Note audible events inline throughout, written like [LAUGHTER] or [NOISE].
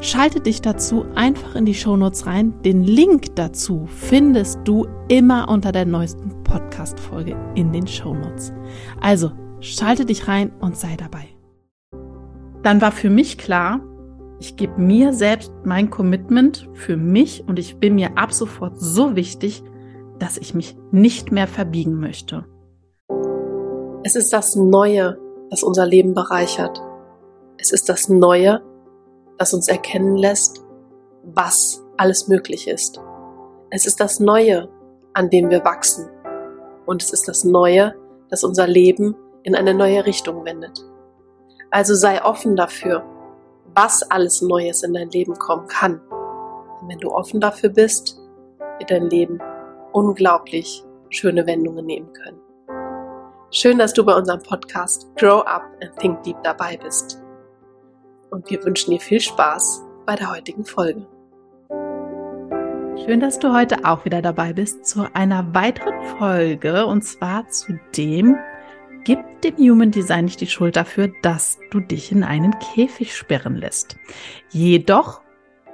Schalte dich dazu einfach in die Shownotes rein. Den Link dazu findest du immer unter der neuesten Podcast-Folge in den Shownotes. Also schalte dich rein und sei dabei. Dann war für mich klar, ich gebe mir selbst mein Commitment für mich und ich bin mir ab sofort so wichtig, dass ich mich nicht mehr verbiegen möchte. Es ist das Neue, das unser Leben bereichert. Es ist das Neue, das uns erkennen lässt, was alles möglich ist. Es ist das Neue, an dem wir wachsen. Und es ist das Neue, das unser Leben in eine neue Richtung wendet. Also sei offen dafür, was alles Neues in dein Leben kommen kann. Denn wenn du offen dafür bist, wird dein Leben unglaublich schöne Wendungen nehmen können. Schön, dass du bei unserem Podcast Grow Up and Think Deep dabei bist und wir wünschen dir viel Spaß bei der heutigen Folge. Schön, dass du heute auch wieder dabei bist zu einer weiteren Folge und zwar zu dem, gib dem Human Design nicht die Schuld dafür, dass du dich in einen Käfig sperren lässt. Jedoch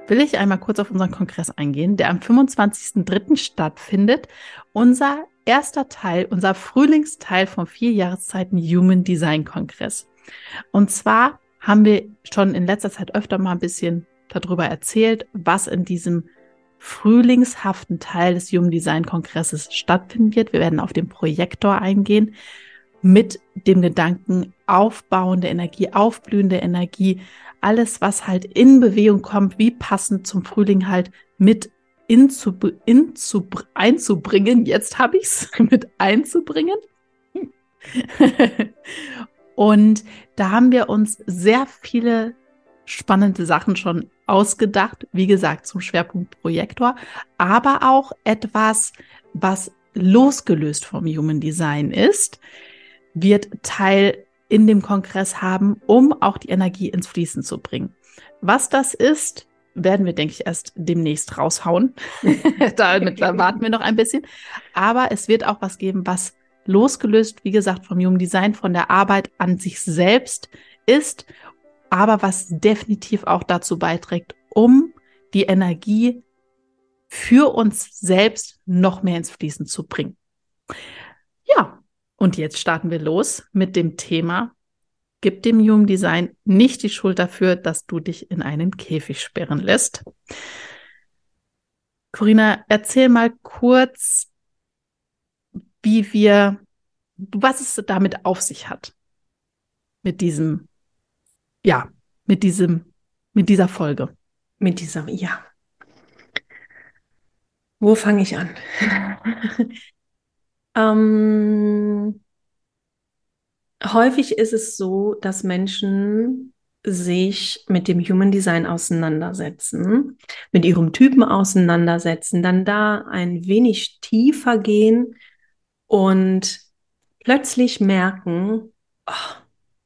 will ich einmal kurz auf unseren Kongress eingehen, der am 25.03. stattfindet. Unser erster Teil, unser Frühlingsteil vom vier Jahreszeiten Human Design Kongress. Und zwar haben wir schon in letzter Zeit öfter mal ein bisschen darüber erzählt, was in diesem frühlingshaften Teil des Human Design Kongresses stattfinden wird. Wir werden auf den Projektor eingehen mit dem Gedanken aufbauende Energie, aufblühende Energie, alles, was halt in Bewegung kommt, wie passend zum Frühling halt mit in zu, in zu, einzubringen. Jetzt habe ich es [LAUGHS] mit einzubringen. [LAUGHS] Und da haben wir uns sehr viele spannende Sachen schon ausgedacht. Wie gesagt, zum Schwerpunkt Projektor, aber auch etwas, was losgelöst vom Human Design ist, wird Teil in dem Kongress haben, um auch die Energie ins Fließen zu bringen. Was das ist, werden wir, denke ich, erst demnächst raushauen. [LAUGHS] Damit warten wir noch ein bisschen. Aber es wird auch was geben, was losgelöst, wie gesagt, vom Human Design, von der Arbeit an sich selbst ist, aber was definitiv auch dazu beiträgt, um die Energie für uns selbst noch mehr ins Fließen zu bringen. Ja, und jetzt starten wir los mit dem Thema, gib dem Human Design nicht die Schuld dafür, dass du dich in einen Käfig sperren lässt. Corinna, erzähl mal kurz, wie wir, was es damit auf sich hat. Mit diesem, ja, mit diesem, mit dieser Folge. Mit dieser, ja. Wo fange ich an? [LAUGHS] ähm, häufig ist es so, dass Menschen sich mit dem Human Design auseinandersetzen, mit ihrem Typen auseinandersetzen, dann da ein wenig tiefer gehen und plötzlich merken, oh,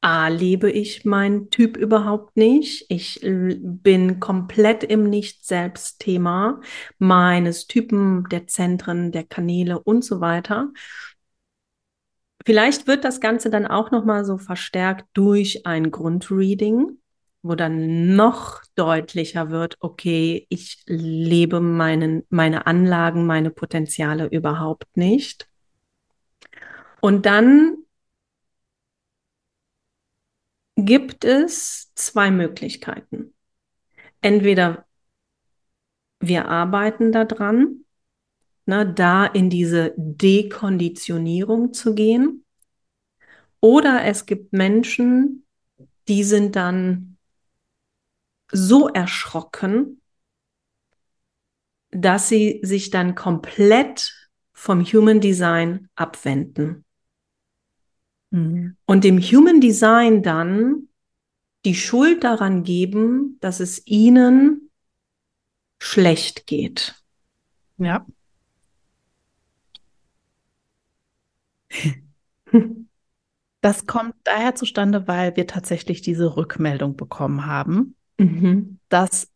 A, lebe ich mein Typ überhaupt nicht. Ich bin komplett im Nicht-Selbst-Thema meines Typen, der Zentren, der Kanäle und so weiter. Vielleicht wird das Ganze dann auch nochmal so verstärkt durch ein Grundreading, wo dann noch deutlicher wird, okay, ich lebe meinen, meine Anlagen, meine Potenziale überhaupt nicht. Und dann gibt es zwei Möglichkeiten. Entweder wir arbeiten daran, ne, da in diese Dekonditionierung zu gehen, oder es gibt Menschen, die sind dann so erschrocken, dass sie sich dann komplett vom Human Design abwenden. Mhm. Und dem Human Design dann die Schuld daran geben, dass es ihnen schlecht geht. Ja. [LAUGHS] Das kommt daher zustande, weil wir tatsächlich diese Rückmeldung bekommen haben, mhm. dass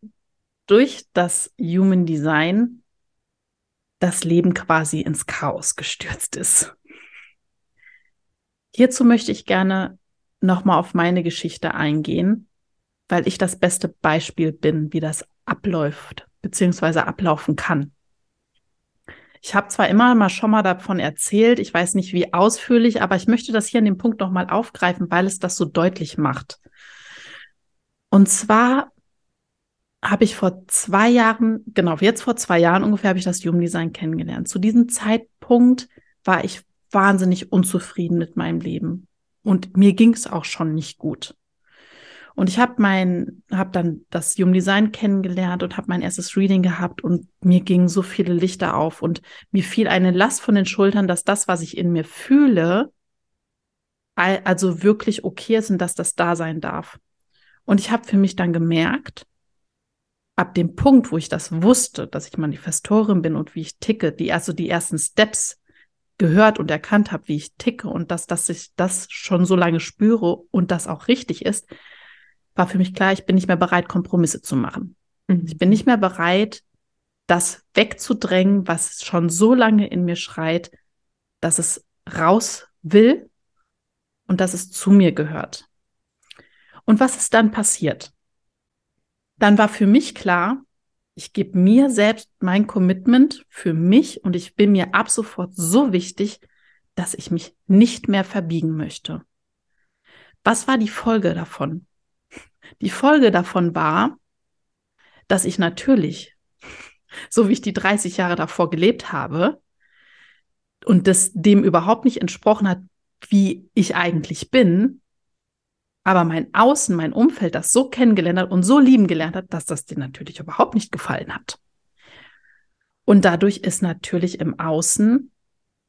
durch das Human Design das Leben quasi ins Chaos gestürzt ist. Hierzu möchte ich gerne nochmal auf meine Geschichte eingehen, weil ich das beste Beispiel bin, wie das abläuft bzw. ablaufen kann. Ich habe zwar immer mal schon mal davon erzählt, ich weiß nicht wie ausführlich, aber ich möchte das hier an dem Punkt nochmal aufgreifen, weil es das so deutlich macht. Und zwar habe ich vor zwei Jahren, genau, jetzt vor zwei Jahren ungefähr, habe ich das Human Design kennengelernt. Zu diesem Zeitpunkt war ich wahnsinnig unzufrieden mit meinem Leben. Und mir ging es auch schon nicht gut. Und ich habe mein, habe dann das Human Design kennengelernt und habe mein erstes Reading gehabt und mir gingen so viele Lichter auf und mir fiel eine Last von den Schultern, dass das, was ich in mir fühle, also wirklich okay ist und dass das da sein darf. Und ich habe für mich dann gemerkt, ab dem Punkt, wo ich das wusste, dass ich Manifestorin bin und wie ich ticke, die also die ersten Steps gehört und erkannt habe, wie ich ticke und dass, dass ich das schon so lange spüre und das auch richtig ist, war für mich klar, ich bin nicht mehr bereit, Kompromisse zu machen. Mhm. Ich bin nicht mehr bereit, das wegzudrängen, was schon so lange in mir schreit, dass es raus will und dass es zu mir gehört. Und was ist dann passiert? dann war für mich klar, ich gebe mir selbst mein Commitment für mich und ich bin mir ab sofort so wichtig, dass ich mich nicht mehr verbiegen möchte. Was war die Folge davon? Die Folge davon war, dass ich natürlich, so wie ich die 30 Jahre davor gelebt habe und das dem überhaupt nicht entsprochen hat, wie ich eigentlich bin, aber mein Außen, mein Umfeld das so kennengelernt hat und so lieben gelernt hat, dass das dir natürlich überhaupt nicht gefallen hat. Und dadurch ist natürlich im Außen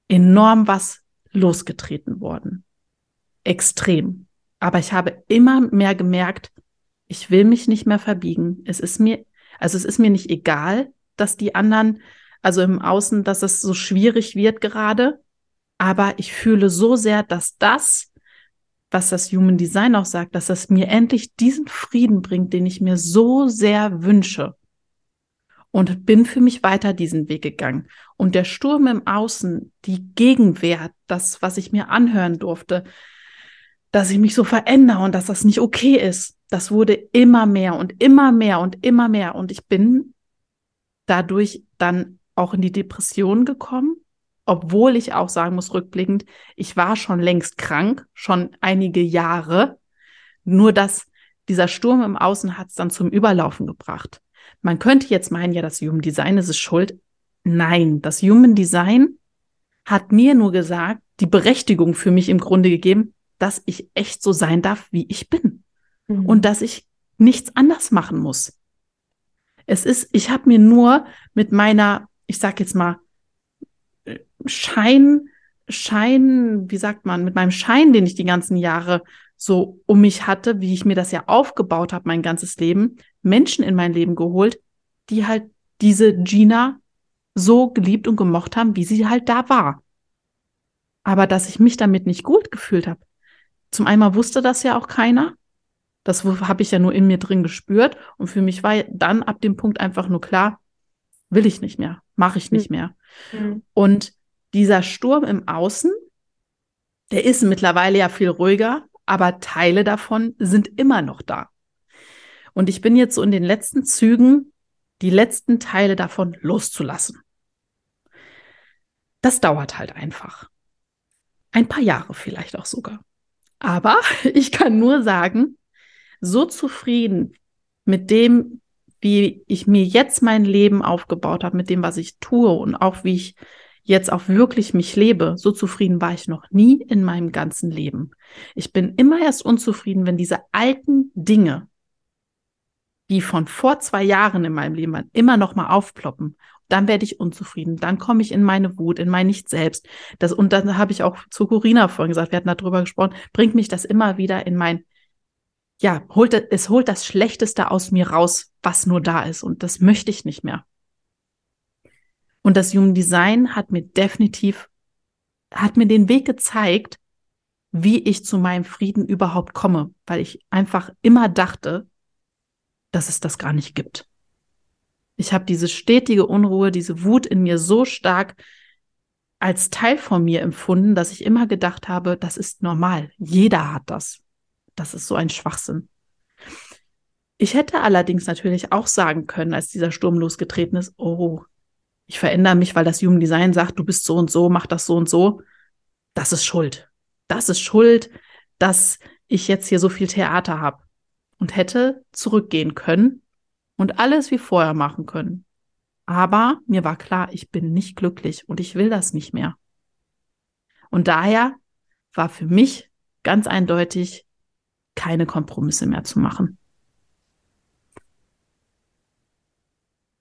enorm was losgetreten worden. Extrem. Aber ich habe immer mehr gemerkt, ich will mich nicht mehr verbiegen. Es ist mir, also es ist mir nicht egal, dass die anderen, also im Außen, dass es so schwierig wird gerade. Aber ich fühle so sehr, dass das, was das Human Design auch sagt, dass es mir endlich diesen Frieden bringt, den ich mir so sehr wünsche. Und bin für mich weiter diesen Weg gegangen. Und der Sturm im Außen, die Gegenwehr, das, was ich mir anhören durfte, dass ich mich so verändere und dass das nicht okay ist, das wurde immer mehr und immer mehr und immer mehr. Und ich bin dadurch dann auch in die Depression gekommen obwohl ich auch sagen muss, rückblickend, ich war schon längst krank, schon einige Jahre. Nur dass dieser Sturm im Außen hat es dann zum Überlaufen gebracht. Man könnte jetzt meinen, ja, das Human Design ist es schuld. Nein, das Human Design hat mir nur gesagt, die Berechtigung für mich im Grunde gegeben, dass ich echt so sein darf, wie ich bin. Mhm. Und dass ich nichts anders machen muss. Es ist, ich habe mir nur mit meiner, ich sag jetzt mal, Schein, Schein, wie sagt man, mit meinem Schein, den ich die ganzen Jahre so um mich hatte, wie ich mir das ja aufgebaut habe, mein ganzes Leben, Menschen in mein Leben geholt, die halt diese Gina so geliebt und gemocht haben, wie sie halt da war. Aber dass ich mich damit nicht gut gefühlt habe. Zum einen wusste das ja auch keiner. Das habe ich ja nur in mir drin gespürt. Und für mich war dann ab dem Punkt einfach nur klar, will ich nicht mehr, mache ich nicht hm. mehr. Mhm. Und dieser Sturm im Außen, der ist mittlerweile ja viel ruhiger, aber Teile davon sind immer noch da. Und ich bin jetzt so in den letzten Zügen, die letzten Teile davon loszulassen. Das dauert halt einfach. Ein paar Jahre vielleicht auch sogar. Aber [LAUGHS] ich kann nur sagen, so zufrieden mit dem, wie ich mir jetzt mein Leben aufgebaut habe, mit dem, was ich tue und auch wie ich jetzt auch wirklich mich lebe, so zufrieden war ich noch nie in meinem ganzen Leben. Ich bin immer erst unzufrieden, wenn diese alten Dinge, die von vor zwei Jahren in meinem Leben waren, immer noch mal aufploppen. Dann werde ich unzufrieden. Dann komme ich in meine Wut, in mein Nicht selbst. Das, und dann habe ich auch zu Corina vorhin gesagt, wir hatten darüber gesprochen, bringt mich das immer wieder in mein, ja, holt, es holt das Schlechteste aus mir raus, was nur da ist. Und das möchte ich nicht mehr. Und das Human Design hat mir definitiv, hat mir den Weg gezeigt, wie ich zu meinem Frieden überhaupt komme, weil ich einfach immer dachte, dass es das gar nicht gibt. Ich habe diese stetige Unruhe, diese Wut in mir so stark als Teil von mir empfunden, dass ich immer gedacht habe, das ist normal. Jeder hat das. Das ist so ein Schwachsinn. Ich hätte allerdings natürlich auch sagen können, als dieser Sturm losgetreten ist, oh, ich verändere mich, weil das Human Design sagt, du bist so und so, mach das so und so. Das ist Schuld. Das ist Schuld, dass ich jetzt hier so viel Theater habe. Und hätte zurückgehen können und alles wie vorher machen können. Aber mir war klar, ich bin nicht glücklich und ich will das nicht mehr. Und daher war für mich ganz eindeutig, keine Kompromisse mehr zu machen.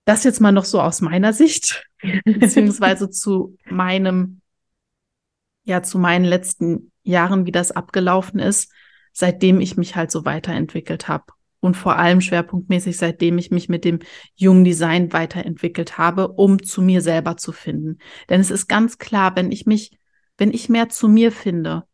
Das jetzt mal noch so aus meiner Sicht, [LAUGHS] beziehungsweise zu meinem, ja, zu meinen letzten Jahren, wie das abgelaufen ist, seitdem ich mich halt so weiterentwickelt habe. Und vor allem schwerpunktmäßig, seitdem ich mich mit dem jungen Design weiterentwickelt habe, um zu mir selber zu finden. Denn es ist ganz klar, wenn ich mich, wenn ich mehr zu mir finde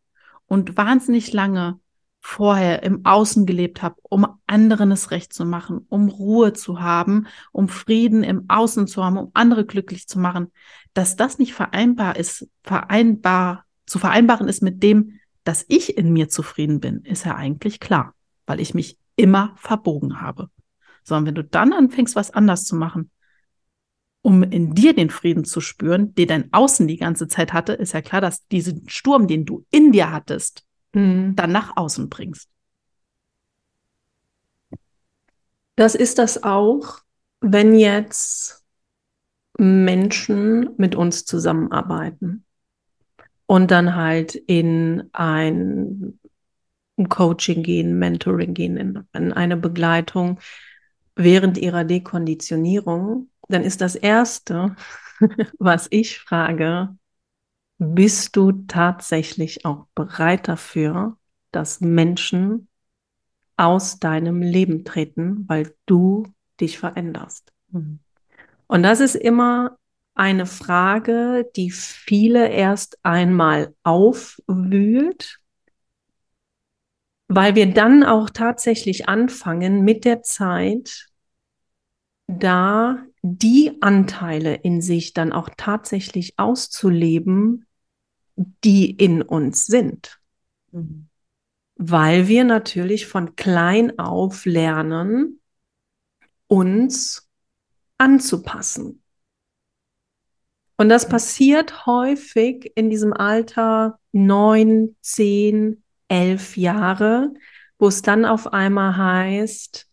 und wahnsinnig lange vorher im Außen gelebt habe, um anderen es recht zu machen, um Ruhe zu haben, um Frieden im Außen zu haben, um andere glücklich zu machen, dass das nicht vereinbar ist, vereinbar, zu vereinbaren ist mit dem, dass ich in mir zufrieden bin, ist ja eigentlich klar, weil ich mich immer verbogen habe. Sondern wenn du dann anfängst, was anders zu machen, um in dir den Frieden zu spüren, den dein Außen die ganze Zeit hatte, ist ja klar, dass diesen Sturm, den du in dir hattest, mhm. dann nach außen bringst. Das ist das auch, wenn jetzt Menschen mit uns zusammenarbeiten und dann halt in ein Coaching gehen, Mentoring gehen, in, in eine Begleitung während ihrer Dekonditionierung, dann ist das Erste, [LAUGHS] was ich frage, bist du tatsächlich auch bereit dafür, dass Menschen aus deinem Leben treten, weil du dich veränderst? Mhm. Und das ist immer eine Frage, die viele erst einmal aufwühlt, weil wir dann auch tatsächlich anfangen mit der Zeit, da die Anteile in sich dann auch tatsächlich auszuleben, die in uns sind. Mhm. Weil wir natürlich von klein auf lernen, uns anzupassen. Und das passiert häufig in diesem Alter neun, zehn, elf Jahre, wo es dann auf einmal heißt,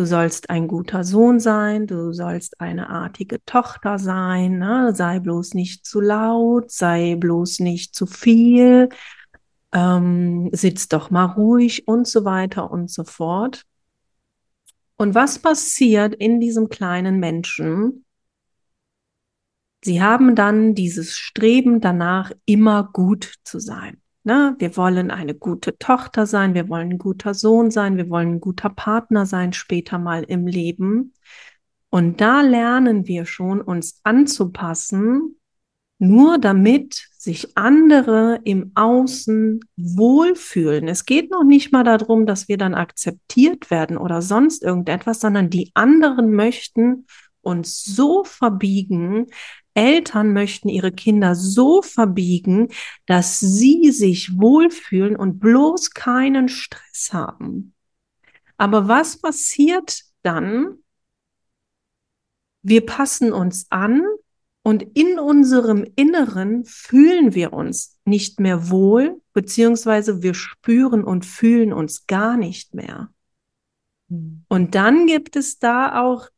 du sollst ein guter Sohn sein, du sollst eine artige Tochter sein, ne? sei bloß nicht zu laut, sei bloß nicht zu viel, ähm, sitz doch mal ruhig und so weiter und so fort. Und was passiert in diesem kleinen Menschen, Sie haben dann dieses Streben danach, immer gut zu sein. Ne? Wir wollen eine gute Tochter sein, wir wollen ein guter Sohn sein, wir wollen ein guter Partner sein später mal im Leben. Und da lernen wir schon, uns anzupassen, nur damit sich andere im Außen wohlfühlen. Es geht noch nicht mal darum, dass wir dann akzeptiert werden oder sonst irgendetwas, sondern die anderen möchten uns so verbiegen, Eltern möchten ihre Kinder so verbiegen, dass sie sich wohlfühlen und bloß keinen Stress haben. Aber was passiert dann? Wir passen uns an und in unserem Inneren fühlen wir uns nicht mehr wohl, beziehungsweise wir spüren und fühlen uns gar nicht mehr. Hm. Und dann gibt es da auch,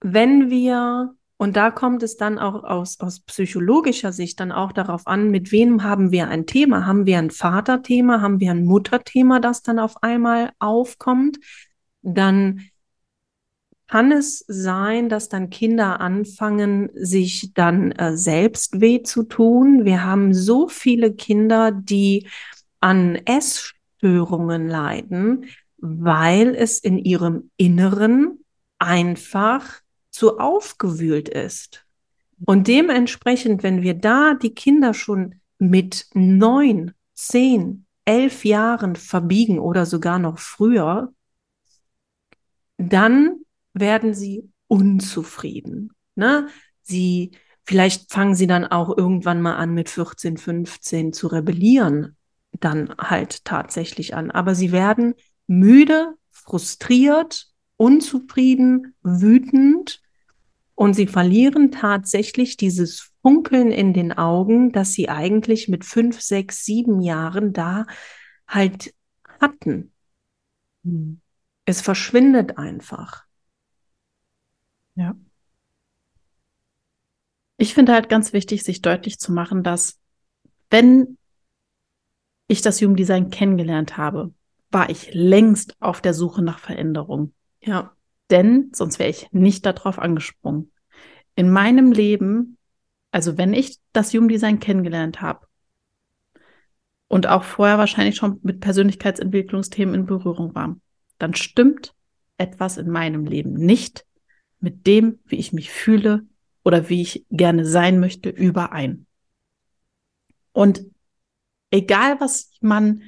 wenn wir und da kommt es dann auch aus, aus psychologischer Sicht dann auch darauf an, mit wem haben wir ein Thema? Haben wir ein Vaterthema? Haben wir ein Mutterthema, das dann auf einmal aufkommt? Dann kann es sein, dass dann Kinder anfangen, sich dann äh, selbst weh zu tun. Wir haben so viele Kinder, die an Essstörungen leiden, weil es in ihrem Inneren einfach zu aufgewühlt ist. Und dementsprechend, wenn wir da die Kinder schon mit neun, zehn, elf Jahren verbiegen oder sogar noch früher, dann werden sie unzufrieden. Ne? Sie, vielleicht fangen sie dann auch irgendwann mal an, mit 14, 15 zu rebellieren, dann halt tatsächlich an. Aber sie werden müde, frustriert, unzufrieden, wütend und sie verlieren tatsächlich dieses Funkeln in den Augen, das sie eigentlich mit fünf, sechs, sieben Jahren da halt hatten. Hm. Es verschwindet einfach. Ja. Ich finde halt ganz wichtig, sich deutlich zu machen, dass wenn ich das Jugenddesign kennengelernt habe, war ich längst auf der Suche nach Veränderung. Ja. Denn sonst wäre ich nicht darauf angesprungen. In meinem Leben, also wenn ich das Jugenddesign kennengelernt habe und auch vorher wahrscheinlich schon mit Persönlichkeitsentwicklungsthemen in Berührung war, dann stimmt etwas in meinem Leben nicht mit dem, wie ich mich fühle oder wie ich gerne sein möchte, überein. Und egal, was man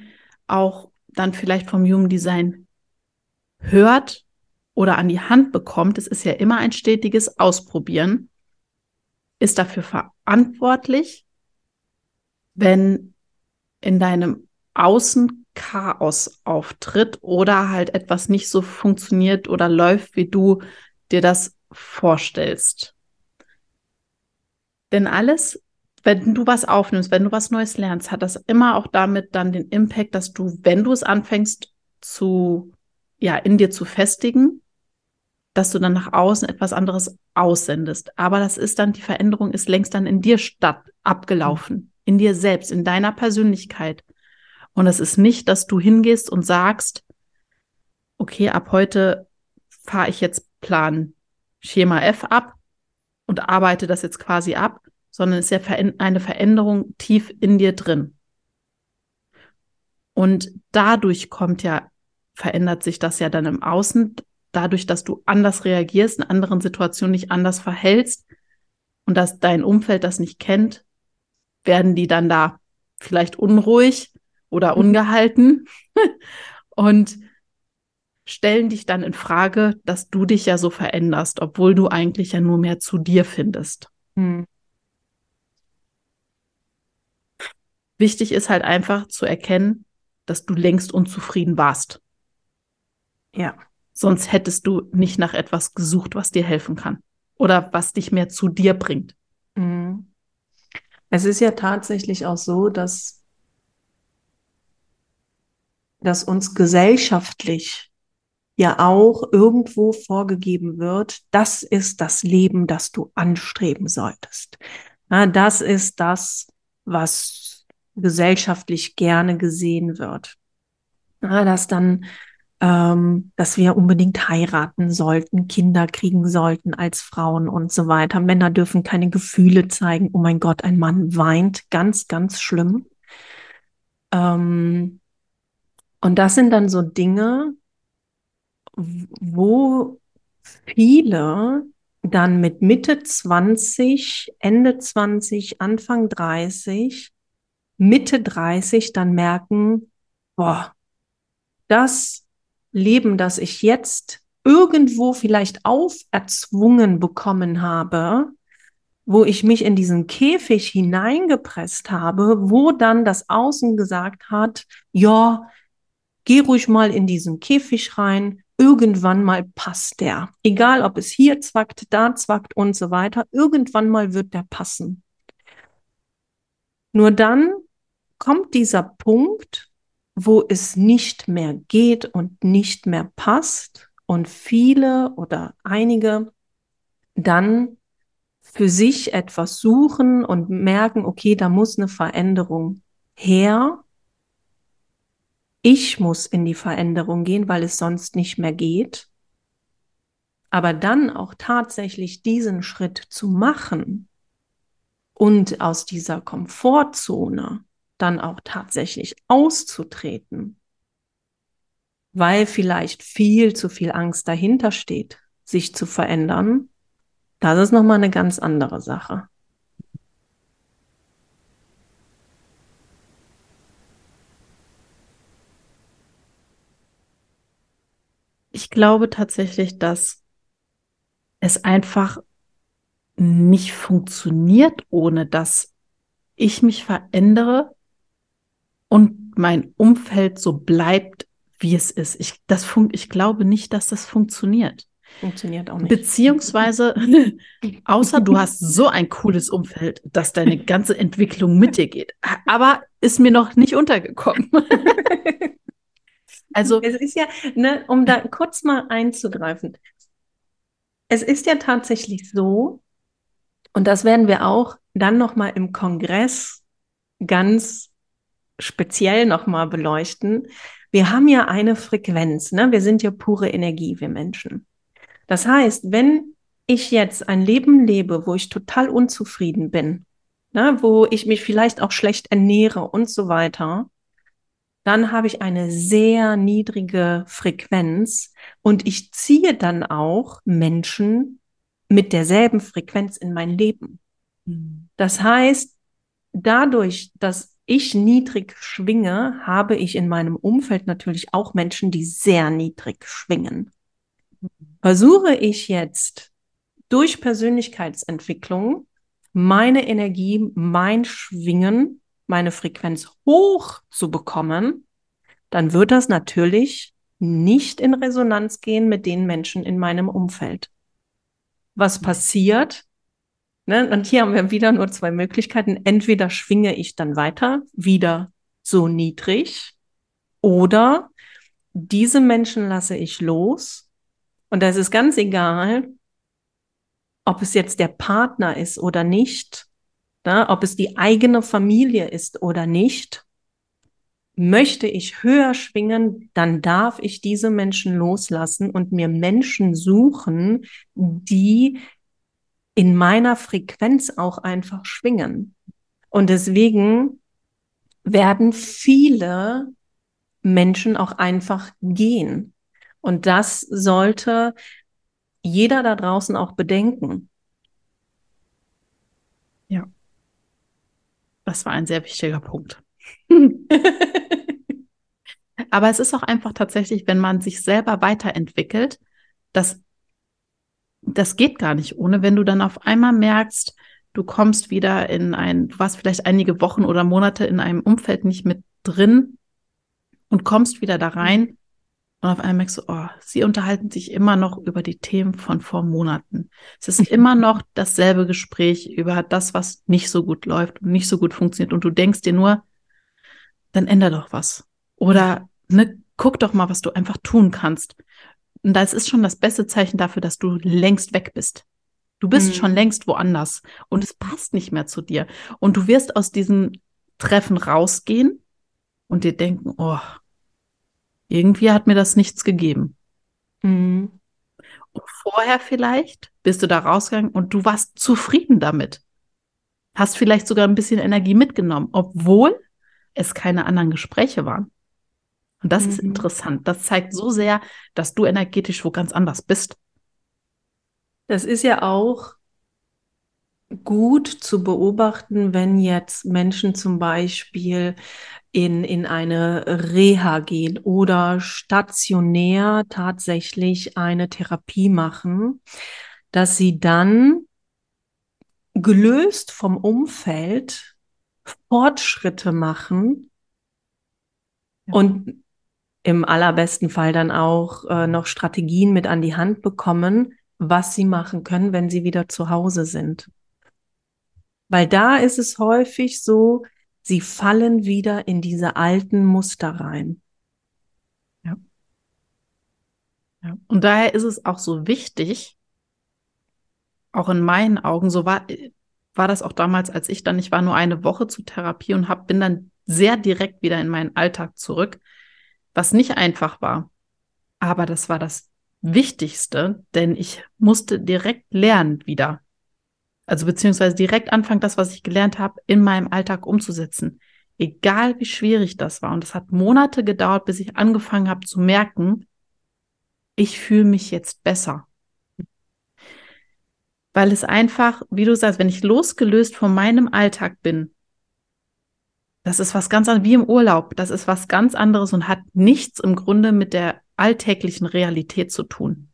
auch dann vielleicht vom Human Design hört oder an die Hand bekommt, es ist ja immer ein stetiges Ausprobieren, ist dafür verantwortlich, wenn in deinem Außen Chaos auftritt oder halt etwas nicht so funktioniert oder läuft, wie du dir das vorstellst. Denn alles, wenn du was aufnimmst, wenn du was Neues lernst, hat das immer auch damit dann den Impact, dass du, wenn du es anfängst zu, ja, in dir zu festigen, dass du dann nach außen etwas anderes aussendest. Aber das ist dann, die Veränderung ist längst dann in dir statt abgelaufen, in dir selbst, in deiner Persönlichkeit. Und es ist nicht, dass du hingehst und sagst, okay, ab heute fahre ich jetzt Plan Schema F ab und arbeite das jetzt quasi ab, sondern es ist ja eine Veränderung tief in dir drin. Und dadurch kommt ja, verändert sich das ja dann im Außen, dadurch, dass du anders reagierst, in anderen Situationen nicht anders verhältst und dass dein Umfeld das nicht kennt, werden die dann da vielleicht unruhig oder mhm. ungehalten [LAUGHS] und stellen dich dann in Frage, dass du dich ja so veränderst, obwohl du eigentlich ja nur mehr zu dir findest. Hm. Wichtig ist halt einfach zu erkennen, dass du längst unzufrieden warst. Ja. Sonst hättest du nicht nach etwas gesucht, was dir helfen kann oder was dich mehr zu dir bringt. Mhm. Es ist ja tatsächlich auch so, dass dass uns gesellschaftlich ja auch irgendwo vorgegeben wird, das ist das Leben, das du anstreben solltest. Ja, das ist das, was gesellschaftlich gerne gesehen wird. Ja, dass dann, ähm, dass wir unbedingt heiraten sollten, Kinder kriegen sollten als Frauen und so weiter. Männer dürfen keine Gefühle zeigen. Oh mein Gott, ein Mann weint, ganz, ganz schlimm. Ähm, und das sind dann so Dinge, wo viele dann mit Mitte 20, Ende 20, Anfang 30, Mitte 30 dann merken, boah, das Leben, das ich jetzt irgendwo vielleicht auferzwungen bekommen habe, wo ich mich in diesen Käfig hineingepresst habe, wo dann das Außen gesagt hat, ja, Geh ruhig mal in diesen Käfig rein. Irgendwann mal passt der. Egal, ob es hier zwackt, da zwackt und so weiter. Irgendwann mal wird der passen. Nur dann kommt dieser Punkt, wo es nicht mehr geht und nicht mehr passt und viele oder einige dann für sich etwas suchen und merken, okay, da muss eine Veränderung her ich muss in die Veränderung gehen, weil es sonst nicht mehr geht. Aber dann auch tatsächlich diesen Schritt zu machen und aus dieser Komfortzone dann auch tatsächlich auszutreten, weil vielleicht viel zu viel Angst dahinter steht, sich zu verändern, das ist nochmal eine ganz andere Sache. Ich glaube tatsächlich, dass es einfach nicht funktioniert, ohne dass ich mich verändere und mein Umfeld so bleibt, wie es ist. Ich, das fun ich glaube nicht, dass das funktioniert. Funktioniert auch nicht. Beziehungsweise, [LAUGHS] außer du hast so ein cooles Umfeld, dass deine ganze Entwicklung mit dir geht. Aber ist mir noch nicht untergekommen. [LAUGHS] also. Es ist ja, ne, um da kurz mal einzugreifen. Es ist ja tatsächlich so, und das werden wir auch dann nochmal im Kongress ganz speziell nochmal beleuchten. Wir haben ja eine Frequenz, ne? Wir sind ja pure Energie, wir Menschen. Das heißt, wenn ich jetzt ein Leben lebe, wo ich total unzufrieden bin, ne, wo ich mich vielleicht auch schlecht ernähre und so weiter, dann habe ich eine sehr niedrige Frequenz und ich ziehe dann auch Menschen mit derselben Frequenz in mein Leben. Mhm. Das heißt, dadurch, dass ich niedrig schwinge, habe ich in meinem Umfeld natürlich auch Menschen, die sehr niedrig schwingen. Versuche ich jetzt durch Persönlichkeitsentwicklung meine Energie, mein Schwingen, meine Frequenz hoch zu bekommen, dann wird das natürlich nicht in Resonanz gehen mit den Menschen in meinem Umfeld. Was passiert? Ne? Und hier haben wir wieder nur zwei Möglichkeiten. Entweder schwinge ich dann weiter, wieder so niedrig, oder diese Menschen lasse ich los und da ist es ganz egal, ob es jetzt der Partner ist oder nicht, da, ob es die eigene Familie ist oder nicht. Möchte ich höher schwingen, dann darf ich diese Menschen loslassen und mir Menschen suchen, die in meiner Frequenz auch einfach schwingen. Und deswegen werden viele Menschen auch einfach gehen. Und das sollte jeder da draußen auch bedenken. Ja. Das war ein sehr wichtiger Punkt. [LAUGHS] Aber es ist auch einfach tatsächlich, wenn man sich selber weiterentwickelt, das, das geht gar nicht ohne, wenn du dann auf einmal merkst, du kommst wieder in ein, du warst vielleicht einige Wochen oder Monate in einem Umfeld nicht mit drin und kommst wieder da rein und auf einmal merkst du, oh, sie unterhalten sich immer noch über die Themen von vor Monaten. Es ist immer noch dasselbe Gespräch über das, was nicht so gut läuft und nicht so gut funktioniert. Und du denkst dir nur, dann änder doch was. Oder ne, guck doch mal, was du einfach tun kannst. Und das ist schon das beste Zeichen dafür, dass du längst weg bist. Du bist mhm. schon längst woanders und es passt nicht mehr zu dir. Und du wirst aus diesem Treffen rausgehen und dir denken, oh, irgendwie hat mir das nichts gegeben. Mhm. Und vorher vielleicht bist du da rausgegangen und du warst zufrieden damit. Hast vielleicht sogar ein bisschen Energie mitgenommen, obwohl es keine anderen Gespräche waren. Und das mhm. ist interessant. Das zeigt so sehr, dass du energetisch wo ganz anders bist. Das ist ja auch gut zu beobachten, wenn jetzt Menschen zum Beispiel in, in eine Reha gehen oder stationär tatsächlich eine Therapie machen, dass sie dann gelöst vom Umfeld Fortschritte machen ja. und im allerbesten Fall dann auch äh, noch Strategien mit an die Hand bekommen, was sie machen können, wenn sie wieder zu Hause sind. Weil da ist es häufig so, sie fallen wieder in diese alten Muster rein. Ja. ja. Und daher ist es auch so wichtig, auch in meinen Augen, so war, war das auch damals, als ich dann, ich war nur eine Woche zur Therapie und hab, bin dann sehr direkt wieder in meinen Alltag zurück, was nicht einfach war. Aber das war das Wichtigste, denn ich musste direkt lernen wieder. Also beziehungsweise direkt anfangen, das, was ich gelernt habe, in meinem Alltag umzusetzen. Egal wie schwierig das war. Und es hat Monate gedauert, bis ich angefangen habe zu merken, ich fühle mich jetzt besser. Weil es einfach, wie du sagst, wenn ich losgelöst von meinem Alltag bin, das ist was ganz anderes, wie im Urlaub. Das ist was ganz anderes und hat nichts im Grunde mit der alltäglichen Realität zu tun.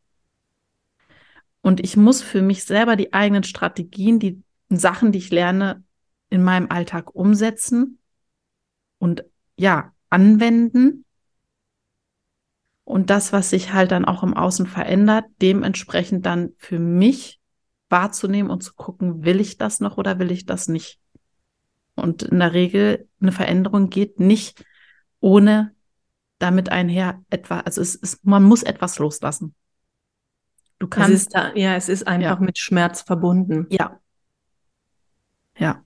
Und ich muss für mich selber die eigenen Strategien, die Sachen, die ich lerne, in meinem Alltag umsetzen und ja, anwenden. Und das, was sich halt dann auch im Außen verändert, dementsprechend dann für mich wahrzunehmen und zu gucken, will ich das noch oder will ich das nicht? Und in der Regel, eine Veränderung geht nicht ohne damit einher etwa, also es ist, man muss etwas loslassen. Du kannst. Es ist da, ja, es ist einfach ja. mit Schmerz verbunden. Ja. Ja.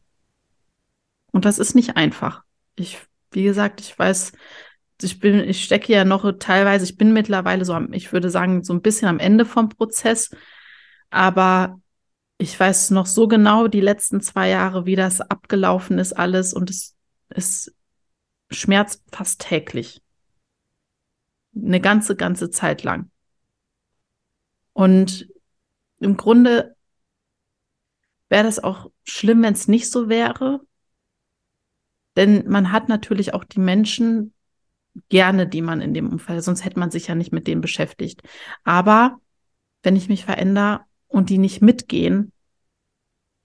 Und das ist nicht einfach. Ich, wie gesagt, ich weiß, ich bin, ich stecke ja noch teilweise, ich bin mittlerweile so am, ich würde sagen, so ein bisschen am Ende vom Prozess. Aber ich weiß noch so genau die letzten zwei Jahre, wie das abgelaufen ist, alles. Und es, es schmerzt fast täglich. Eine ganze, ganze Zeit lang. Und im Grunde wäre das auch schlimm, wenn es nicht so wäre. Denn man hat natürlich auch die Menschen gerne, die man in dem Umfeld, sonst hätte man sich ja nicht mit denen beschäftigt. Aber wenn ich mich verändere und die nicht mitgehen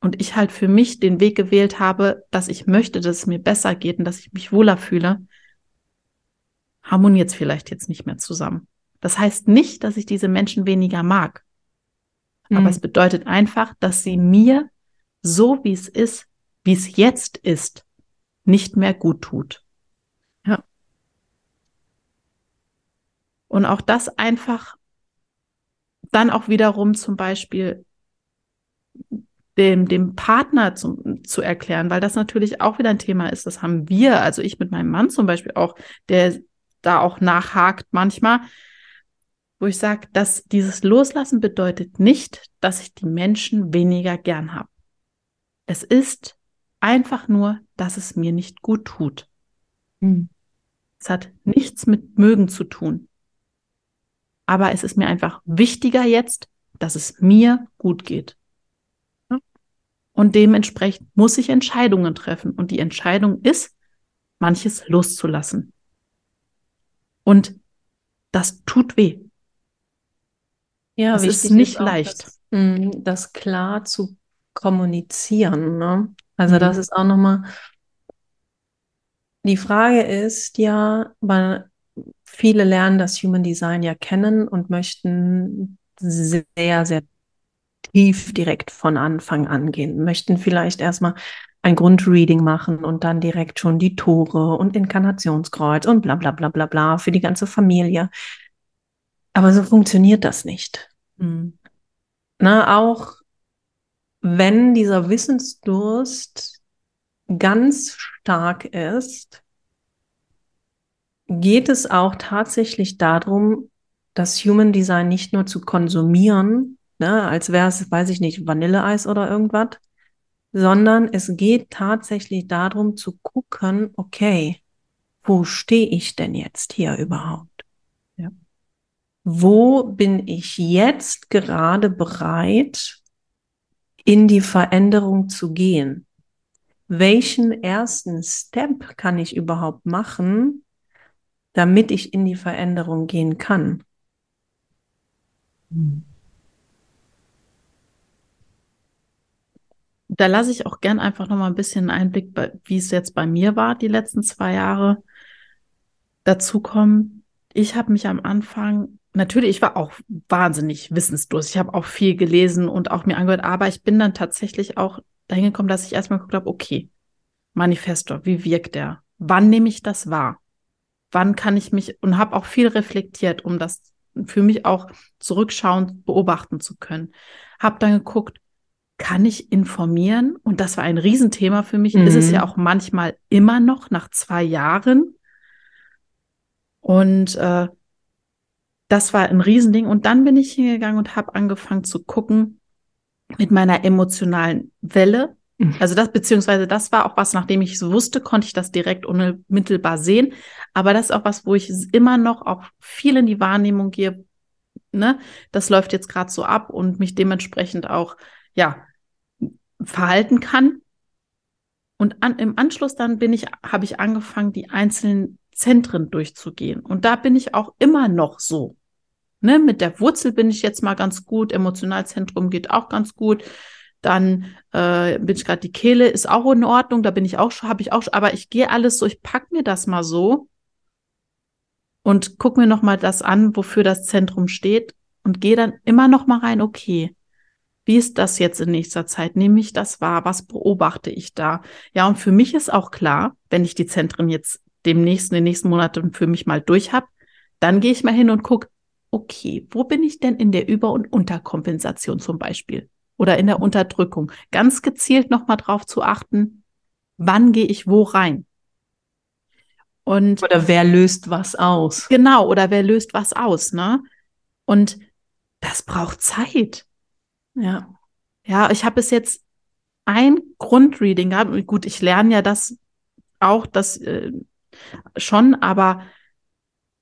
und ich halt für mich den Weg gewählt habe, dass ich möchte, dass es mir besser geht und dass ich mich wohler fühle, harmoniert es vielleicht jetzt nicht mehr zusammen. Das heißt nicht, dass ich diese Menschen weniger mag. Mhm. Aber es bedeutet einfach, dass sie mir so wie es ist, wie es jetzt ist, nicht mehr gut tut. Ja. Und auch das einfach dann auch wiederum zum Beispiel dem, dem Partner zum, zu erklären, weil das natürlich auch wieder ein Thema ist. Das haben wir, also ich mit meinem Mann zum Beispiel auch, der da auch nachhakt manchmal, wo ich sage, dass dieses Loslassen bedeutet nicht, dass ich die Menschen weniger gern habe. Es ist einfach nur, dass es mir nicht gut tut. Hm. Es hat nichts mit mögen zu tun. Aber es ist mir einfach wichtiger jetzt, dass es mir gut geht. Und dementsprechend muss ich Entscheidungen treffen. Und die Entscheidung ist, manches loszulassen. Und das tut weh. Ja, es ist nicht ist auch, leicht. Das, hm, das, klar zu kommunizieren. Ne? Also mhm. das ist auch nochmal, die Frage ist ja, weil viele lernen das Human Design ja kennen und möchten sehr, sehr tief direkt von Anfang an gehen, möchten vielleicht erstmal ein Grundreading machen und dann direkt schon die Tore und Inkarnationskreuz und bla bla bla bla bla für die ganze Familie. Aber so funktioniert das nicht. Mhm. Na, auch wenn dieser Wissensdurst ganz stark ist, geht es auch tatsächlich darum, das Human Design nicht nur zu konsumieren, ne, als wäre es, weiß ich nicht, Vanilleeis oder irgendwas, sondern es geht tatsächlich darum zu gucken, okay, wo stehe ich denn jetzt hier überhaupt? Ja. Wo bin ich jetzt gerade bereit, in die Veränderung zu gehen? Welchen ersten Step kann ich überhaupt machen, damit ich in die Veränderung gehen kann? Da lasse ich auch gern einfach noch mal ein bisschen Einblick, wie es jetzt bei mir war, die letzten zwei Jahre dazu kommen. Ich habe mich am Anfang natürlich, ich war auch wahnsinnig wissensdurstig. Ich habe auch viel gelesen und auch mir angehört, aber ich bin dann tatsächlich auch dahin gekommen, dass ich erstmal geguckt habe, okay, Manifestor, wie wirkt der? Wann nehme ich das wahr? Wann kann ich mich und habe auch viel reflektiert, um das für mich auch zurückschauend beobachten zu können. Habe dann geguckt, kann ich informieren? Und das war ein Riesenthema für mich. Mhm. Ist es ja auch manchmal immer noch nach zwei Jahren. Und äh, das war ein Riesending. Und dann bin ich hingegangen und habe angefangen zu gucken mit meiner emotionalen Welle. Mhm. Also das, beziehungsweise das war auch was, nachdem ich es wusste, konnte ich das direkt unmittelbar sehen. Aber das ist auch was, wo ich immer noch auch viel in die Wahrnehmung gehe. Ne? Das läuft jetzt gerade so ab und mich dementsprechend auch, ja, verhalten kann. Und an, im Anschluss dann bin ich, habe ich angefangen, die einzelnen Zentren durchzugehen. Und da bin ich auch immer noch so. Ne, mit der Wurzel bin ich jetzt mal ganz gut, Emotionalzentrum geht auch ganz gut. Dann äh, bin ich gerade die Kehle ist auch in Ordnung, da bin ich auch schon, habe ich auch, schon, aber ich gehe alles so, ich packe mir das mal so und guck mir noch mal das an, wofür das Zentrum steht und gehe dann immer noch mal rein. Okay, wie ist das jetzt in nächster Zeit? Nehme ich das wahr? Was beobachte ich da? Ja, und für mich ist auch klar, wenn ich die Zentren jetzt demnächst in den nächsten Monaten für mich mal durch habe, dann gehe ich mal hin und gucke, okay, wo bin ich denn in der Über- und Unterkompensation zum Beispiel oder in der Unterdrückung? Ganz gezielt nochmal drauf zu achten, wann gehe ich wo rein? Und oder wer löst was aus? Genau, oder wer löst was aus, ne? Und das braucht Zeit. Ja. Ja, ich habe bis jetzt ein Grundreading gehabt. Gut, ich lerne ja das auch, das äh, schon, aber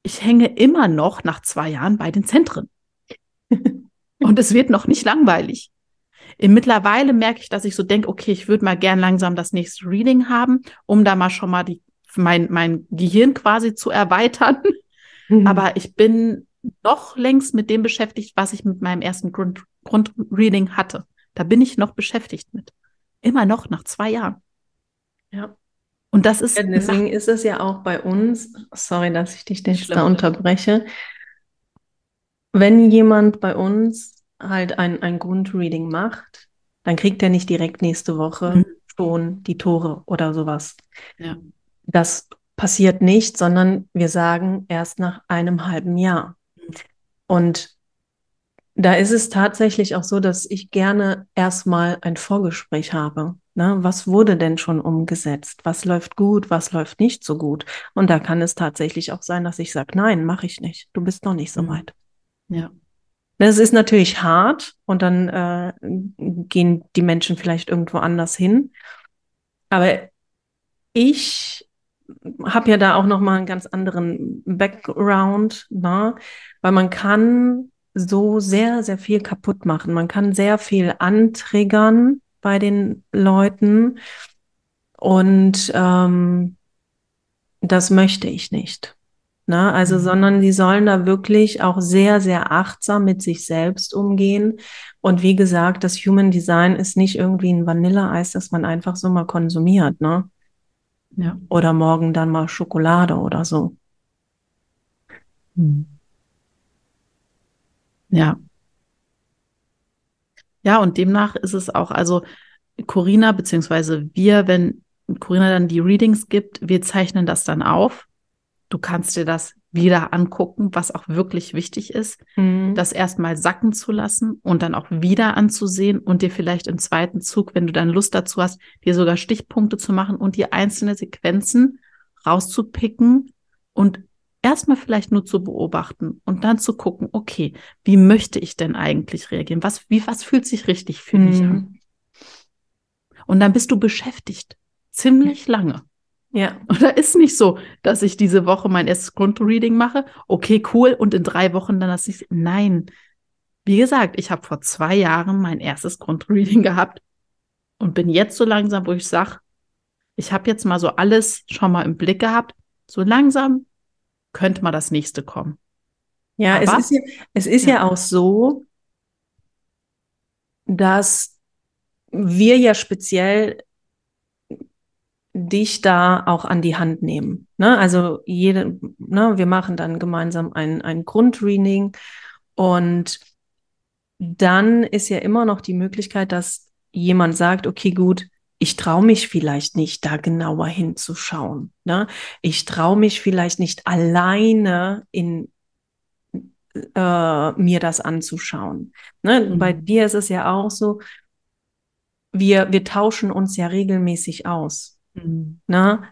ich hänge immer noch nach zwei Jahren bei den Zentren. [LAUGHS] Und es wird noch nicht langweilig. Mittlerweile merke ich, dass ich so denke, okay, ich würde mal gern langsam das nächste Reading haben, um da mal schon mal die, mein, mein Gehirn quasi zu erweitern. Mhm. Aber ich bin noch längst mit dem beschäftigt, was ich mit meinem ersten Grund, Grundreading hatte. Da bin ich noch beschäftigt mit. Immer noch nach zwei Jahren. Ja. Und das ist. Ja, deswegen ist es ja auch bei uns, sorry, dass ich dich jetzt da unterbreche. Wenn jemand bei uns halt ein, ein Grundreading macht, dann kriegt er nicht direkt nächste Woche mhm. schon die Tore oder sowas. Ja. Das passiert nicht, sondern wir sagen erst nach einem halben Jahr. Und da ist es tatsächlich auch so, dass ich gerne erstmal ein Vorgespräch habe. Ne, was wurde denn schon umgesetzt? Was läuft gut? Was läuft nicht so gut? Und da kann es tatsächlich auch sein, dass ich sage, nein, mache ich nicht. Du bist noch nicht so mhm. weit. Ja. Das ist natürlich hart und dann äh, gehen die Menschen vielleicht irgendwo anders hin. Aber ich habe ja da auch noch mal einen ganz anderen Background, ne? weil man kann so sehr, sehr viel kaputt machen. Man kann sehr viel antriggern bei den Leuten. Und ähm, das möchte ich nicht. Ne? Also, mhm. sondern die sollen da wirklich auch sehr, sehr achtsam mit sich selbst umgehen. Und wie gesagt, das Human Design ist nicht irgendwie ein Vanilleeis, das man einfach so mal konsumiert, ne? Ja. Oder morgen dann mal Schokolade oder so. Mhm. Ja, ja, und demnach ist es auch, also Corinna, beziehungsweise wir, wenn Corinna dann die Readings gibt, wir zeichnen das dann auf. Du kannst dir das wieder angucken, was auch wirklich wichtig ist, mhm. das erstmal sacken zu lassen und dann auch wieder anzusehen und dir vielleicht im zweiten Zug, wenn du dann Lust dazu hast, dir sogar Stichpunkte zu machen und dir einzelne Sequenzen rauszupicken und erstmal vielleicht nur zu beobachten und dann zu gucken, okay, wie möchte ich denn eigentlich reagieren? Was, wie, was fühlt sich richtig für mhm. mich an? Und dann bist du beschäftigt. Ziemlich lange. Ja. Und da ist nicht so, dass ich diese Woche mein erstes Grundreading mache. Okay, cool. Und in drei Wochen dann das nicht. Nein. Wie gesagt, ich habe vor zwei Jahren mein erstes Grundreading gehabt und bin jetzt so langsam, wo ich sage, ich habe jetzt mal so alles schon mal im Blick gehabt. So langsam könnte mal das nächste kommen. Ja, Aber, es ist, ja, es ist ja. ja auch so, dass wir ja speziell dich da auch an die Hand nehmen. Ne? Also jede, ne, wir machen dann gemeinsam ein, ein Grundreading und dann ist ja immer noch die Möglichkeit, dass jemand sagt, okay, gut, ich traue mich vielleicht nicht, da genauer hinzuschauen. Ne? Ich traue mich vielleicht nicht alleine in äh, mir das anzuschauen. Ne? Mhm. Bei dir ist es ja auch so, wir, wir tauschen uns ja regelmäßig aus. Mhm. Ne?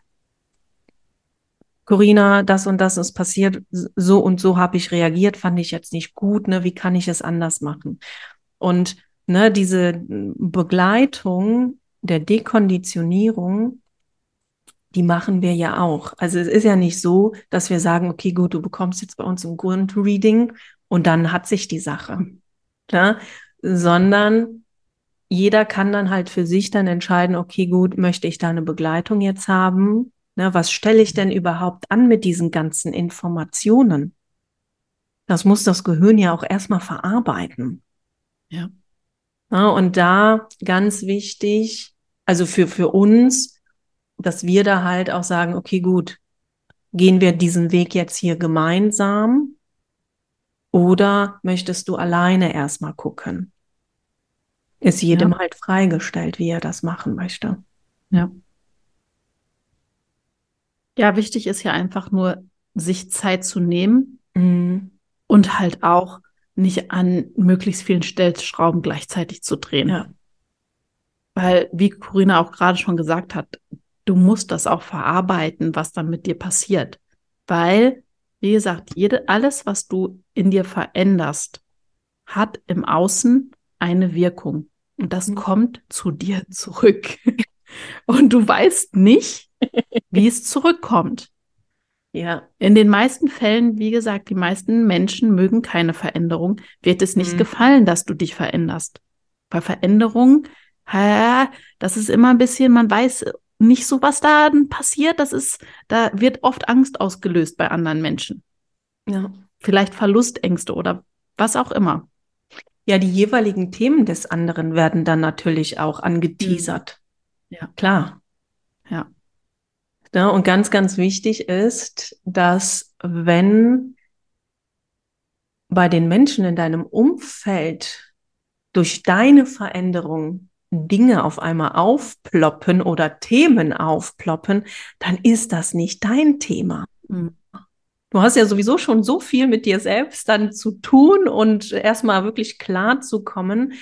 Corinna, das und das ist passiert, so und so habe ich reagiert, fand ich jetzt nicht gut, ne? Wie kann ich es anders machen? Und ne, diese Begleitung der Dekonditionierung, die machen wir ja auch. Also es ist ja nicht so, dass wir sagen, okay, gut, du bekommst jetzt bei uns ein Grundreading und dann hat sich die Sache. Ja? Sondern jeder kann dann halt für sich dann entscheiden, okay, gut, möchte ich da eine Begleitung jetzt haben Ne, was stelle ich denn überhaupt an mit diesen ganzen Informationen? Das muss das Gehirn ja auch erstmal verarbeiten. Ja. ja. Und da ganz wichtig, also für, für uns, dass wir da halt auch sagen, okay, gut, gehen wir diesen Weg jetzt hier gemeinsam oder möchtest du alleine erstmal gucken? Ist jedem ja. halt freigestellt, wie er das machen möchte. Ja. Ja, wichtig ist ja einfach nur, sich Zeit zu nehmen mhm. und halt auch nicht an möglichst vielen Stellschrauben gleichzeitig zu drehen. Ja. Weil, wie Corinna auch gerade schon gesagt hat, du musst das auch verarbeiten, was dann mit dir passiert. Weil, wie gesagt, jede, alles, was du in dir veränderst, hat im Außen eine Wirkung. Und das mhm. kommt zu dir zurück. [LAUGHS] Und du weißt nicht, [LAUGHS] wie es zurückkommt. Ja. In den meisten Fällen, wie gesagt, die meisten Menschen mögen keine Veränderung, wird es nicht mhm. gefallen, dass du dich veränderst. Bei Veränderung, das ist immer ein bisschen, man weiß nicht so, was da passiert. Das ist, da wird oft Angst ausgelöst bei anderen Menschen. Ja. Vielleicht Verlustängste oder was auch immer. Ja, die jeweiligen Themen des anderen werden dann natürlich auch angeteasert. Mhm. Ja, klar. Ja. Ja, und ganz, ganz wichtig ist, dass wenn bei den Menschen in deinem Umfeld durch deine Veränderung Dinge auf einmal aufploppen oder Themen aufploppen, dann ist das nicht dein Thema. Mhm. Du hast ja sowieso schon so viel mit dir selbst dann zu tun und erstmal wirklich klar zu kommen.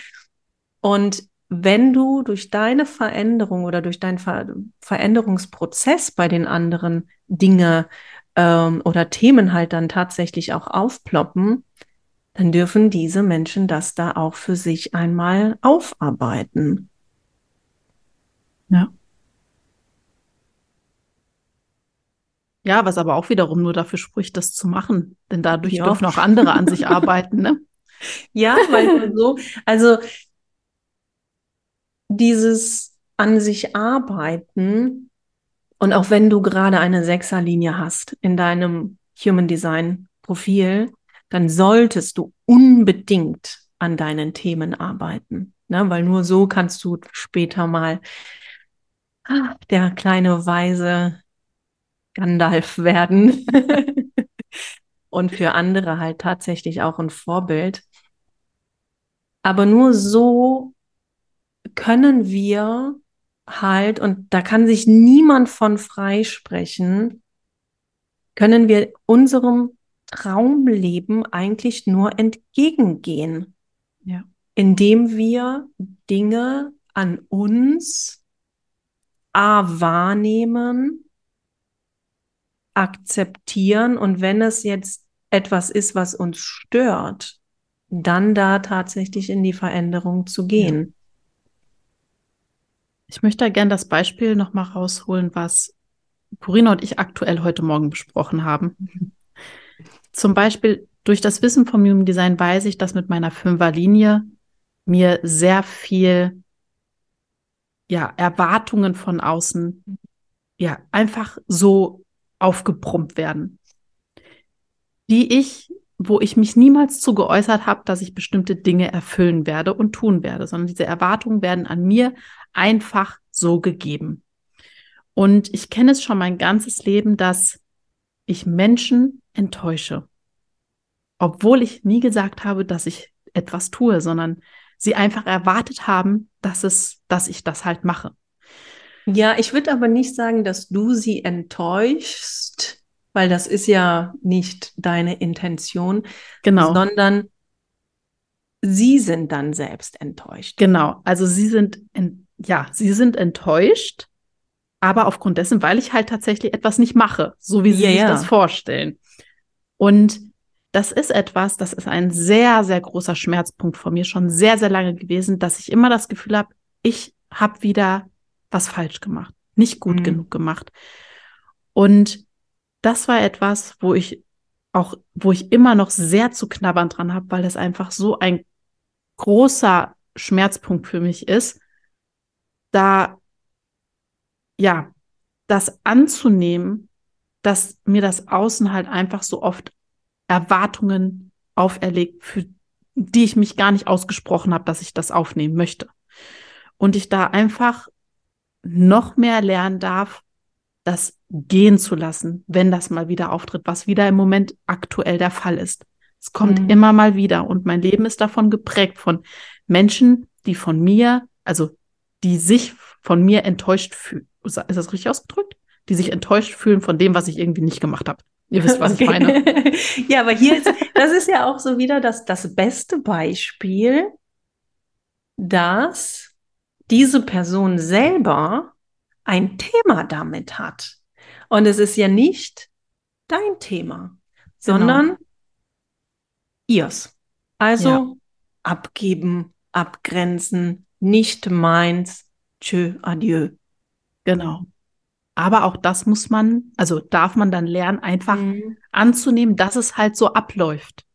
Und wenn du durch deine Veränderung oder durch deinen Ver Veränderungsprozess bei den anderen Dinge ähm, oder Themen halt dann tatsächlich auch aufploppen, dann dürfen diese Menschen das da auch für sich einmal aufarbeiten. Ja. Ja, was aber auch wiederum nur dafür spricht, das zu machen. Denn dadurch ja. dürfen auch andere an sich arbeiten, ne? [LAUGHS] Ja, weil [LAUGHS] so, also dieses an sich arbeiten und auch wenn du gerade eine Sechserlinie hast in deinem Human Design Profil, dann solltest du unbedingt an deinen Themen arbeiten, ne? weil nur so kannst du später mal ah, der kleine weise Gandalf werden [LAUGHS] und für andere halt tatsächlich auch ein Vorbild. Aber nur so können wir halt, und da kann sich niemand von freisprechen, können wir unserem Traumleben eigentlich nur entgegengehen. Ja. Indem wir Dinge an uns A wahrnehmen, akzeptieren und wenn es jetzt etwas ist, was uns stört, dann da tatsächlich in die Veränderung zu gehen. Ich möchte da gerne das Beispiel nochmal rausholen, was Corina und ich aktuell heute Morgen besprochen haben. [LAUGHS] Zum Beispiel durch das Wissen vom Human Design weiß ich, dass mit meiner Fünferlinie mir sehr viel ja, Erwartungen von außen ja einfach so aufgebrummt werden, die ich, wo ich mich niemals zu geäußert habe, dass ich bestimmte Dinge erfüllen werde und tun werde, sondern diese Erwartungen werden an mir einfach so gegeben. Und ich kenne es schon mein ganzes Leben, dass ich Menschen enttäusche. Obwohl ich nie gesagt habe, dass ich etwas tue, sondern sie einfach erwartet haben, dass es, dass ich das halt mache. Ja, ich würde aber nicht sagen, dass du sie enttäuschst, weil das ist ja nicht deine Intention, genau. sondern sie sind dann selbst enttäuscht. Genau, also sie sind in, ja, sie sind enttäuscht, aber aufgrund dessen, weil ich halt tatsächlich etwas nicht mache, so wie sie ja, sich das vorstellen. Und das ist etwas, das ist ein sehr, sehr großer Schmerzpunkt von mir schon sehr, sehr lange gewesen, dass ich immer das Gefühl habe, ich habe wieder was falsch gemacht, nicht gut mhm. genug gemacht. Und das war etwas, wo ich auch, wo ich immer noch sehr zu knabbern dran habe, weil das einfach so ein großer Schmerzpunkt für mich ist, da, ja, das anzunehmen, dass mir das Außen halt einfach so oft Erwartungen auferlegt, für die ich mich gar nicht ausgesprochen habe, dass ich das aufnehmen möchte. Und ich da einfach noch mehr lernen darf, das gehen zu lassen, wenn das mal wieder auftritt, was wieder im Moment aktuell der Fall ist. Es kommt mhm. immer mal wieder und mein Leben ist davon geprägt von Menschen, die von mir, also die sich von mir enttäuscht fühlen. Ist das richtig ausgedrückt? Die sich enttäuscht fühlen von dem, was ich irgendwie nicht gemacht habe. Ihr wisst, was okay. ich meine. [LAUGHS] ja, aber hier ist, das ist ja auch so wieder das, das beste Beispiel, dass diese Person selber ein Thema damit hat. Und es ist ja nicht dein Thema, sondern genau. ihrs. Also ja. abgeben, abgrenzen, nicht meins, tschö, adieu. Genau. Aber auch das muss man, also darf man dann lernen, einfach mhm. anzunehmen, dass es halt so abläuft.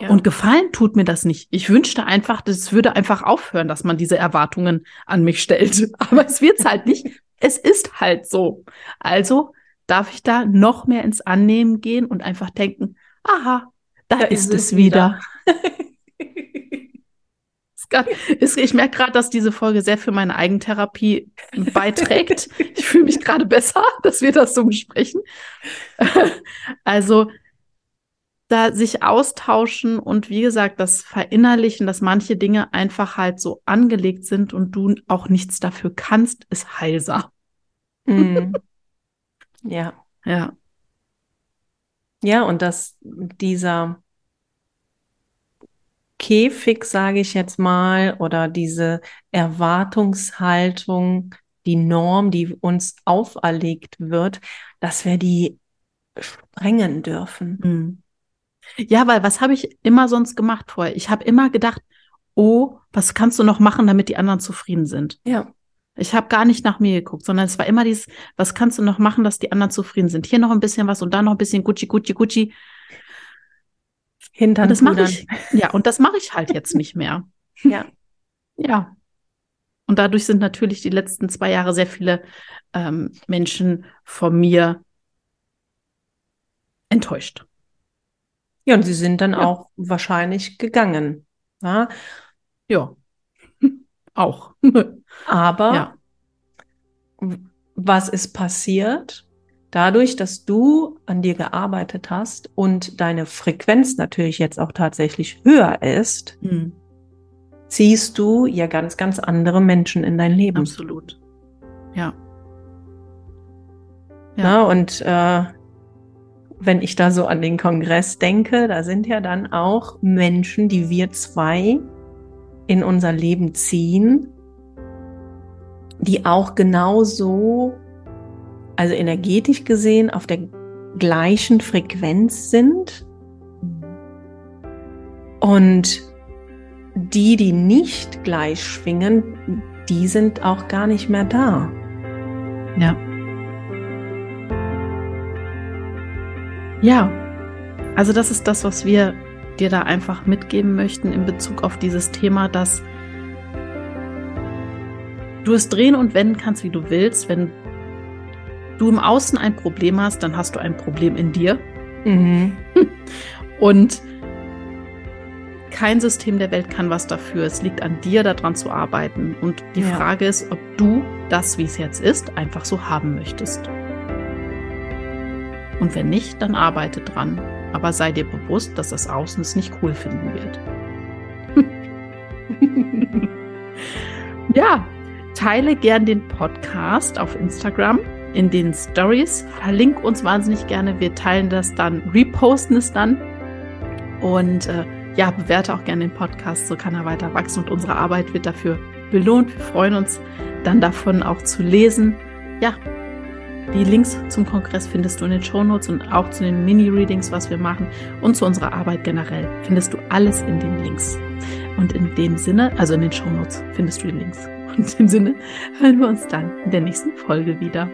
Ja. Und gefallen tut mir das nicht. Ich wünschte einfach, das würde einfach aufhören, dass man diese Erwartungen an mich stellt. [LAUGHS] Aber es wird's halt nicht. Es ist halt so. Also darf ich da noch mehr ins Annehmen gehen und einfach denken, aha, da, da ist, es wieder. wieder. [LAUGHS] ich merke gerade, dass diese Folge sehr für meine Eigentherapie beiträgt. [LAUGHS] ich fühle mich gerade besser, dass wir das so besprechen. also da sich austauschen und wie gesagt, das verinnerlichen, dass manche Dinge einfach halt so angelegt sind und du auch nichts dafür kannst, ist heilsam. Mm. [LAUGHS] ja. Ja. Ja, und dass dieser Käfig, sage ich jetzt mal, oder diese Erwartungshaltung, die Norm, die uns auferlegt wird, dass wir die sprengen dürfen. Mhm. Ja, weil was habe ich immer sonst gemacht vorher? Ich habe immer gedacht, oh, was kannst du noch machen, damit die anderen zufrieden sind? Ja. Ich habe gar nicht nach mir geguckt, sondern es war immer dieses, was kannst du noch machen, dass die anderen zufrieden sind? Hier noch ein bisschen was und da noch ein bisschen Gucci, Gucci, Gucci. Hintern. Das mache ich. Ja, und das mache ich halt jetzt nicht mehr. [LAUGHS] ja. Ja. Und dadurch sind natürlich die letzten zwei Jahre sehr viele ähm, Menschen von mir enttäuscht. Ja, und sie sind dann ja. auch wahrscheinlich gegangen. Ja. Ja. [LAUGHS] auch. [LAUGHS] Aber ja. was ist passiert? Dadurch, dass du an dir gearbeitet hast und deine Frequenz natürlich jetzt auch tatsächlich höher ist, mhm. ziehst du ja ganz, ganz andere Menschen in dein Leben. Absolut. Ja. Ja, ja und äh, wenn ich da so an den Kongress denke, da sind ja dann auch Menschen, die wir zwei in unser Leben ziehen, die auch genauso also energetisch gesehen auf der gleichen Frequenz sind. Und die, die nicht gleich schwingen, die sind auch gar nicht mehr da. Ja. Ja, also das ist das, was wir dir da einfach mitgeben möchten in Bezug auf dieses Thema, dass du es drehen und wenden kannst, wie du willst. Wenn du im Außen ein Problem hast, dann hast du ein Problem in dir. Mhm. [LAUGHS] Und kein System der Welt kann was dafür. Es liegt an dir, daran zu arbeiten. Und die ja. Frage ist, ob du das, wie es jetzt ist, einfach so haben möchtest. Und wenn nicht, dann arbeite dran. Aber sei dir bewusst, dass das Außen es nicht cool finden wird. [LAUGHS] ja, teile gern den Podcast auf Instagram in den Stories. Verlink uns wahnsinnig gerne. Wir teilen das dann, reposten es dann. Und äh, ja, bewerte auch gerne den Podcast, so kann er weiter wachsen und unsere Arbeit wird dafür belohnt. Wir freuen uns dann davon auch zu lesen. Ja, die Links zum Kongress findest du in den Shownotes und auch zu den Mini-Readings, was wir machen und zu unserer Arbeit generell findest du alles in den Links. Und in dem Sinne, also in den Shownotes findest du die Links. Und in dem Sinne hören wir uns dann in der nächsten Folge wieder.